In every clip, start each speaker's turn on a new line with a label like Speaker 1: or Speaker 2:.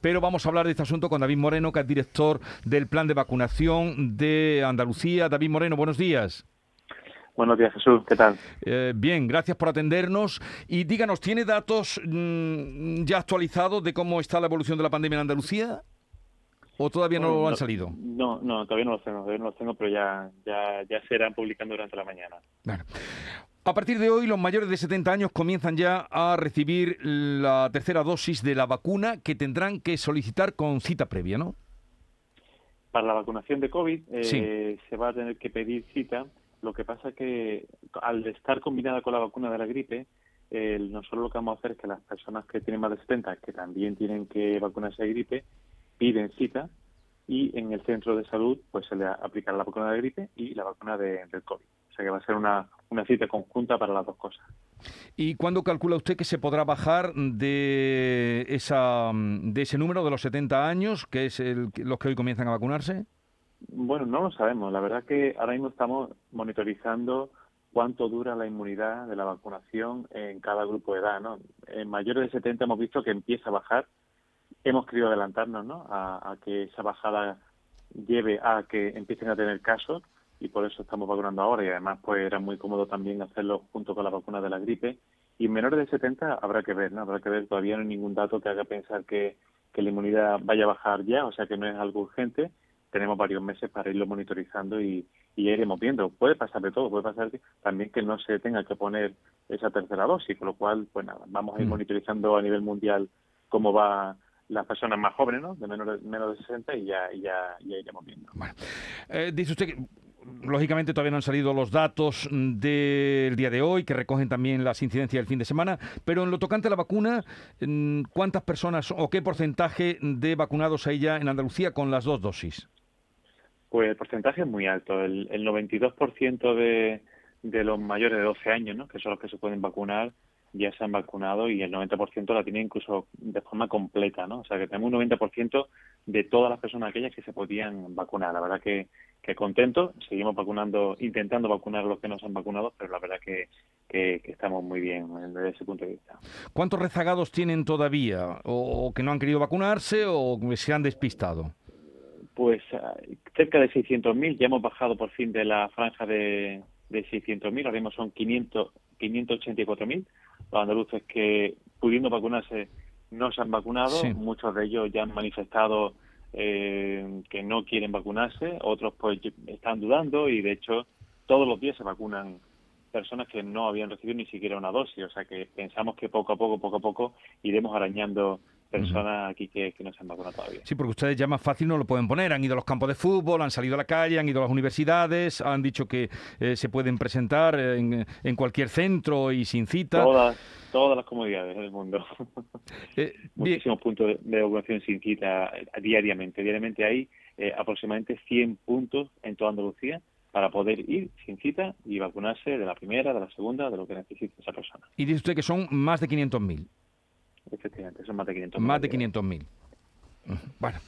Speaker 1: pero vamos a hablar de este asunto con David Moreno, que es director del plan de vacunación de Andalucía. David Moreno, buenos días.
Speaker 2: Buenos días, Jesús. ¿Qué tal?
Speaker 1: Eh, bien, gracias por atendernos. Y díganos, ¿tiene datos mm, ya actualizados de cómo está la evolución de la pandemia en Andalucía? ¿O todavía no, han salido?
Speaker 2: No, no, todavía no los tengo, todavía no los tengo, pero ya, ya, ya se irán publicando durante la mañana.
Speaker 1: Bueno. A partir de hoy, los mayores de 70 años comienzan ya a recibir la tercera dosis de la vacuna que tendrán que solicitar con cita previa, ¿no?
Speaker 2: Para la vacunación de COVID eh, se va a tener que pedir cita. Lo que pasa es que al estar combinada con la vacuna de la gripe, nosotros lo que vamos a hacer es que las personas que tienen más de 70, que también tienen que vacunarse de gripe, piden cita y en el centro de salud pues se le aplicará la vacuna de gripe y la vacuna de, del COVID. Sea que va a ser una, una cita conjunta para las dos cosas.
Speaker 1: ¿Y cuándo calcula usted que se podrá bajar de, esa, de ese número de los 70 años, que es el, los que hoy comienzan a vacunarse?
Speaker 2: Bueno, no lo sabemos. La verdad que ahora mismo estamos monitorizando cuánto dura la inmunidad de la vacunación en cada grupo de edad. ¿no? En mayores de 70 hemos visto que empieza a bajar hemos querido adelantarnos ¿no? a, que esa bajada lleve a que empiecen a tener casos y por eso estamos vacunando ahora y además pues era muy cómodo también hacerlo junto con la vacuna de la gripe y menores de 70 habrá que ver, ¿no? Habrá que ver, todavía no hay ningún dato que haga pensar que, que la inmunidad vaya a bajar ya, o sea que no es algo urgente, tenemos varios meses para irlo monitorizando y, y iremos viendo. Puede pasar de todo, puede pasar también que no se tenga que poner esa tercera dosis, con lo cual, pues nada, vamos a ir mm. monitorizando a nivel mundial cómo va las personas más jóvenes, ¿no? De menos de, menos de 60 y ya, ya, ya iremos viendo.
Speaker 1: Bueno. Eh, dice usted que lógicamente todavía no han salido los datos del día de hoy, que recogen también las incidencias del fin de semana, pero en lo tocante a la vacuna, ¿cuántas personas o qué porcentaje de vacunados hay ya en Andalucía con las dos dosis?
Speaker 2: Pues el porcentaje es muy alto. El, el 92% de, de los mayores de 12 años, ¿no? que son los que se pueden vacunar, ya se han vacunado y el 90% la tiene incluso de forma completa, ¿no? O sea, que tenemos un 90% de todas las personas aquellas que se podían vacunar. La verdad que, que contento, seguimos vacunando, intentando vacunar a los que no se han vacunado, pero la verdad que, que, estamos muy bien desde ese punto de vista.
Speaker 1: ¿Cuántos rezagados tienen todavía? ¿O que no han querido vacunarse o que se han despistado?
Speaker 2: Pues cerca de 600.000, ya hemos bajado por fin de la franja de, de 600.000, ahora mismo son 500, 584.000 los andaluces que pudiendo vacunarse no se han vacunado, muchos de ellos ya han manifestado eh, que no quieren vacunarse, otros pues están dudando y de hecho todos los días se vacunan personas que no habían recibido ni siquiera una dosis, o sea que pensamos que poco a poco, poco a poco iremos arañando personas aquí que, no se han vacunado todavía.
Speaker 1: Sí, porque ustedes ya más fácil no lo pueden poner. Han ido a los campos de fútbol, han salido a la calle, han ido a las universidades, han dicho que eh, se pueden presentar en, en, cualquier centro y sin cita.
Speaker 2: Todas, todas las comodidades del mundo. Eh, Muchísimos puntos de, vacunación sin cita eh, diariamente. Diariamente hay aproximadamente 100 puntos en toda Andalucía para poder ir sin cita y vacunarse de la primera, de la segunda, de lo que necesite esa persona.
Speaker 1: Y dice usted que son más de 500.000.
Speaker 2: Efectivamente, son más de 500.000.
Speaker 1: Más de 500.000. Bueno,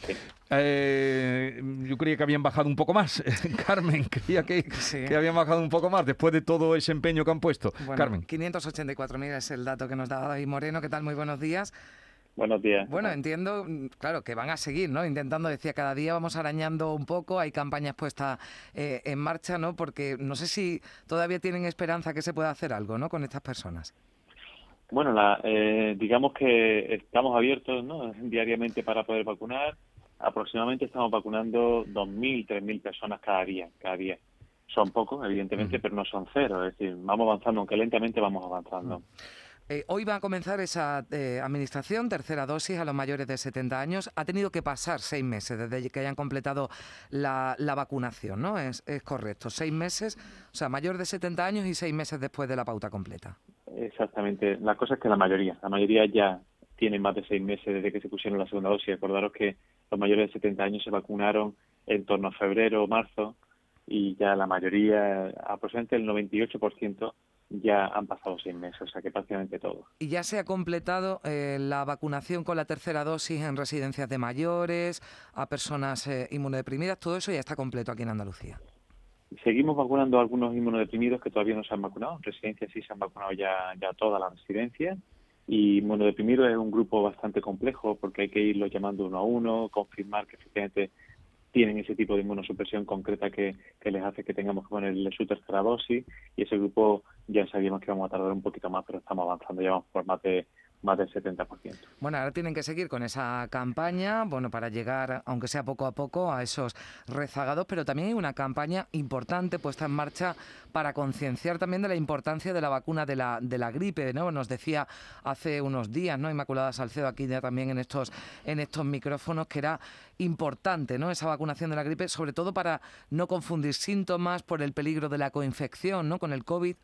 Speaker 1: eh, yo creía que habían bajado un poco más. Carmen, creía que, que, habían bajado un poco más después de todo ese empeño que han puesto.
Speaker 3: Bueno,
Speaker 1: Carmen.
Speaker 3: 584.000 es el dato que nos da David Moreno. ¿Qué tal? Muy buenos días.
Speaker 2: Buenos días.
Speaker 3: Bueno, entiendo, claro, que van a seguir, ¿no? Intentando, decía, cada día vamos arañando un poco, hay campañas puestas eh, en marcha, ¿no? Porque no sé si todavía tienen esperanza que se pueda hacer algo, ¿no? Con estas personas.
Speaker 2: Bueno, la, eh, digamos que estamos abiertos ¿no? diariamente para poder vacunar. Aproximadamente estamos vacunando 2.000, 3.000 personas cada día. Cada día. Son pocos, evidentemente, pero no son cero. Es decir, vamos avanzando, aunque lentamente vamos avanzando.
Speaker 3: Eh, hoy va a comenzar esa eh, administración, tercera dosis a los mayores de 70 años. Ha tenido que pasar seis meses desde que hayan completado la, vacunación, ¿no? Es, es correcto, seis meses, o sea, mayor de 70 años y seis meses después de la pauta completa.
Speaker 2: Exactamente. La cosa es que la mayoría, la mayoría ya tiene más de seis meses desde que se pusieron la segunda dosis. Acordaros que los mayores de 70 años se vacunaron en torno a febrero o marzo y ya la mayoría, aproximadamente el 98%, ya han pasado seis meses, o sea que prácticamente todo.
Speaker 3: ¿Y ya se ha completado eh, la vacunación con la tercera dosis en residencias de mayores, a personas eh, inmunodeprimidas? Todo eso ya está completo aquí en Andalucía.
Speaker 2: Seguimos vacunando a algunos inmunodeprimidos que todavía no se han vacunado. En residencias sí se han vacunado ya, ya todas las residencias Y inmunodeprimido es un grupo bastante complejo porque hay que irlo llamando uno a uno, confirmar que efectivamente tienen ese tipo de inmunosupresión concreta que, que, les hace que tengamos que ponerle su tercera dosis y ese grupo ya sabíamos que vamos a tardar un poquito más, pero estamos avanzando, ya vamos por más más del 70%.
Speaker 3: Bueno, ahora tienen que seguir con esa campaña, bueno, para llegar, aunque sea poco a poco, a esos rezagados, pero también hay una campaña importante puesta en marcha para concienciar también de la importancia de la vacuna de la, de la gripe, ¿no? Nos decía hace unos días, ¿no? Inmaculada Salcedo aquí ya también en estos, en estos micrófonos que era importante, ¿no? Esa vacunación de la gripe, sobre todo para no confundir síntomas por el peligro de la coinfección, ¿no? Con el COVID.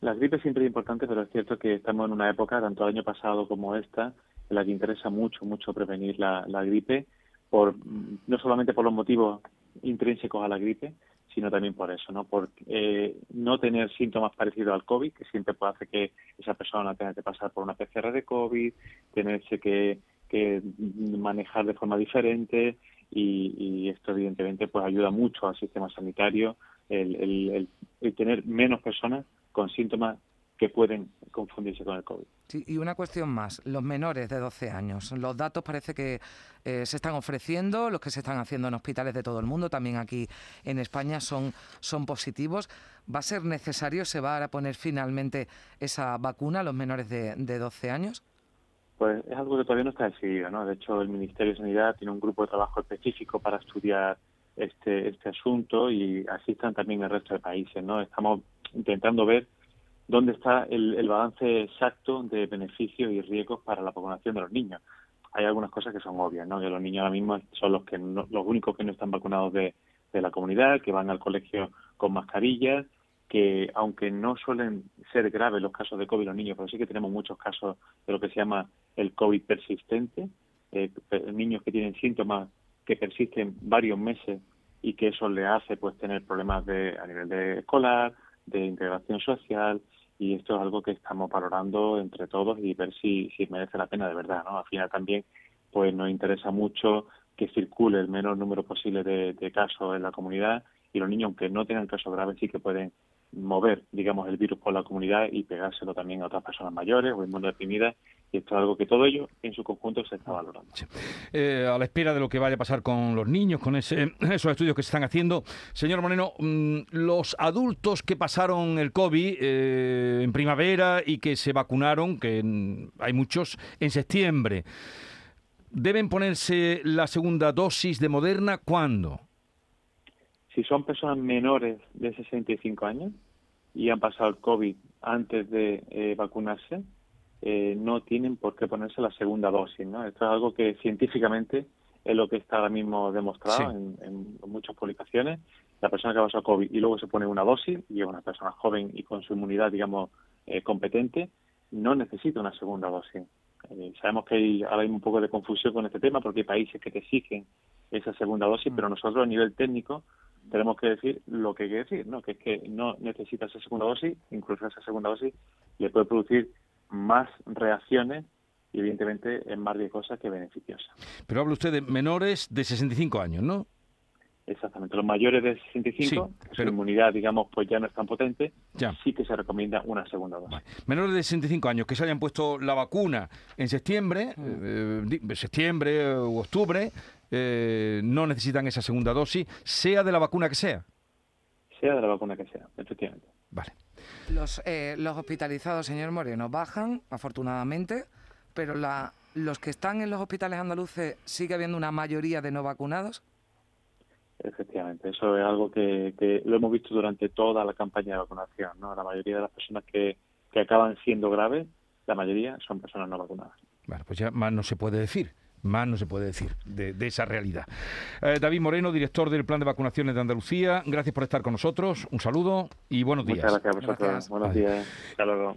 Speaker 2: La gripe siempre es importante, pero es cierto que estamos en una época, tanto el año pasado como esta, en la que interesa mucho, mucho prevenir la, gripe, por no solamente por los motivos intrínsecos a la gripe, sino también por eso, ¿no? Por eh, no tener síntomas parecidos al COVID, que siempre puede hacer que esa persona tenga que pasar por una PCR de COVID, tenerse que, manejar de forma diferente y, esto evidentemente pues ayuda mucho al sistema sanitario el tener menos personas con síntomas que pueden confundirse con el COVID.
Speaker 3: Sí, y una cuestión más, los menores de 12 años. Los datos parece que eh, se están ofreciendo, los que se están haciendo en hospitales de todo el mundo, también aquí en España, son, son positivos. ¿Va a ser necesario, se va a poner finalmente esa vacuna a los menores de, de 12 años?
Speaker 2: Pues es algo que todavía no está decidido, ¿no? De hecho, el Ministerio de Sanidad tiene un grupo de trabajo específico para estudiar este, este asunto y así están también el resto de países, ¿no? Estamos intentando ver dónde está el, balance exacto de beneficios y riesgos para la vacunación de los niños. Hay algunas cosas que son obvias, ¿no? Que los niños ahora mismo son los que los únicos que no están vacunados de, la comunidad, que van al colegio con mascarillas, que aunque no suelen ser graves los casos de COVID los niños, pero sí que tenemos muchos casos de lo que se llama el COVID persistente, eh, niños que tienen síntomas que persisten varios meses y que eso le hace pues tener problemas de a nivel de escolar, de integración social y esto es algo que estamos valorando entre todos y ver si, si merece la pena de verdad, ¿no? Al final también pues nos interesa mucho que circule el menor número posible de, de casos en la comunidad y los niños, aunque no tengan casos graves, sí que pueden mover, digamos, el virus por la comunidad y pegárselo también a otras personas mayores o inmunodeprimidas. Y esto es algo que todo ello en su conjunto se está valorando.
Speaker 1: Eh, a la espera de lo que vaya a pasar con los niños, con ese, esos estudios que se están haciendo, señor Moreno, mm, los adultos que pasaron el COVID eh, en primavera y que se vacunaron, que hay muchos, en septiembre, ¿deben ponerse la segunda dosis de Moderna cuándo?
Speaker 2: Si son personas menores de 65 años y han pasado el COVID antes de eh, vacunarse, eh, no tienen por qué ponerse la segunda dosis. ¿no? Esto es algo que científicamente es lo que está ahora mismo demostrado en, muchas publicaciones. La persona que ha pasado COVID y luego se pone una dosis y es una persona joven y con su inmunidad, digamos, eh, competente, no necesita una segunda dosis. Sabemos que hay ahora mismo un poco de confusión con este tema porque hay países que te exigen esa segunda dosis, mm. pero nosotros a nivel técnico tenemos que decir lo que hay que decir, ¿no? Que es que no necesita esa segunda dosis, incluso esa segunda dosis le puede producir más reacciones y evidentemente es más riesgosa que beneficiosa.
Speaker 1: Pero habla usted de menores de 65 años, ¿no?
Speaker 2: Exactamente, los mayores de 65, su inmunidad, digamos, pues ya no es tan potente, ya. sí que se recomienda una segunda dosis.
Speaker 1: Menores de 65 años que se hayan puesto la vacuna en septiembre, mm. eh, septiembre u octubre, eh, no necesitan esa segunda dosis, sea de la vacuna que sea.
Speaker 2: Sea de la vacuna que sea, efectivamente.
Speaker 1: Vale.
Speaker 3: Los, eh, los hospitalizados, señor Moreno, bajan, afortunadamente, pero la, los que están en los hospitales andaluces, ¿sigue habiendo una mayoría de no vacunados?
Speaker 2: Efectivamente, eso es algo que, que, lo hemos visto durante toda la campaña de vacunación. ¿no? La mayoría de las personas que, que acaban siendo graves, la mayoría son personas no vacunadas.
Speaker 1: Bueno, pues ya más no se puede decir. Más no se puede decir de, esa realidad. Eh, David Moreno, director del Plan de Vacunaciones de Andalucía, gracias por estar con nosotros. Un saludo y buenos días.
Speaker 2: Muchas gracias a vosotros. Buenos días. Hasta luego.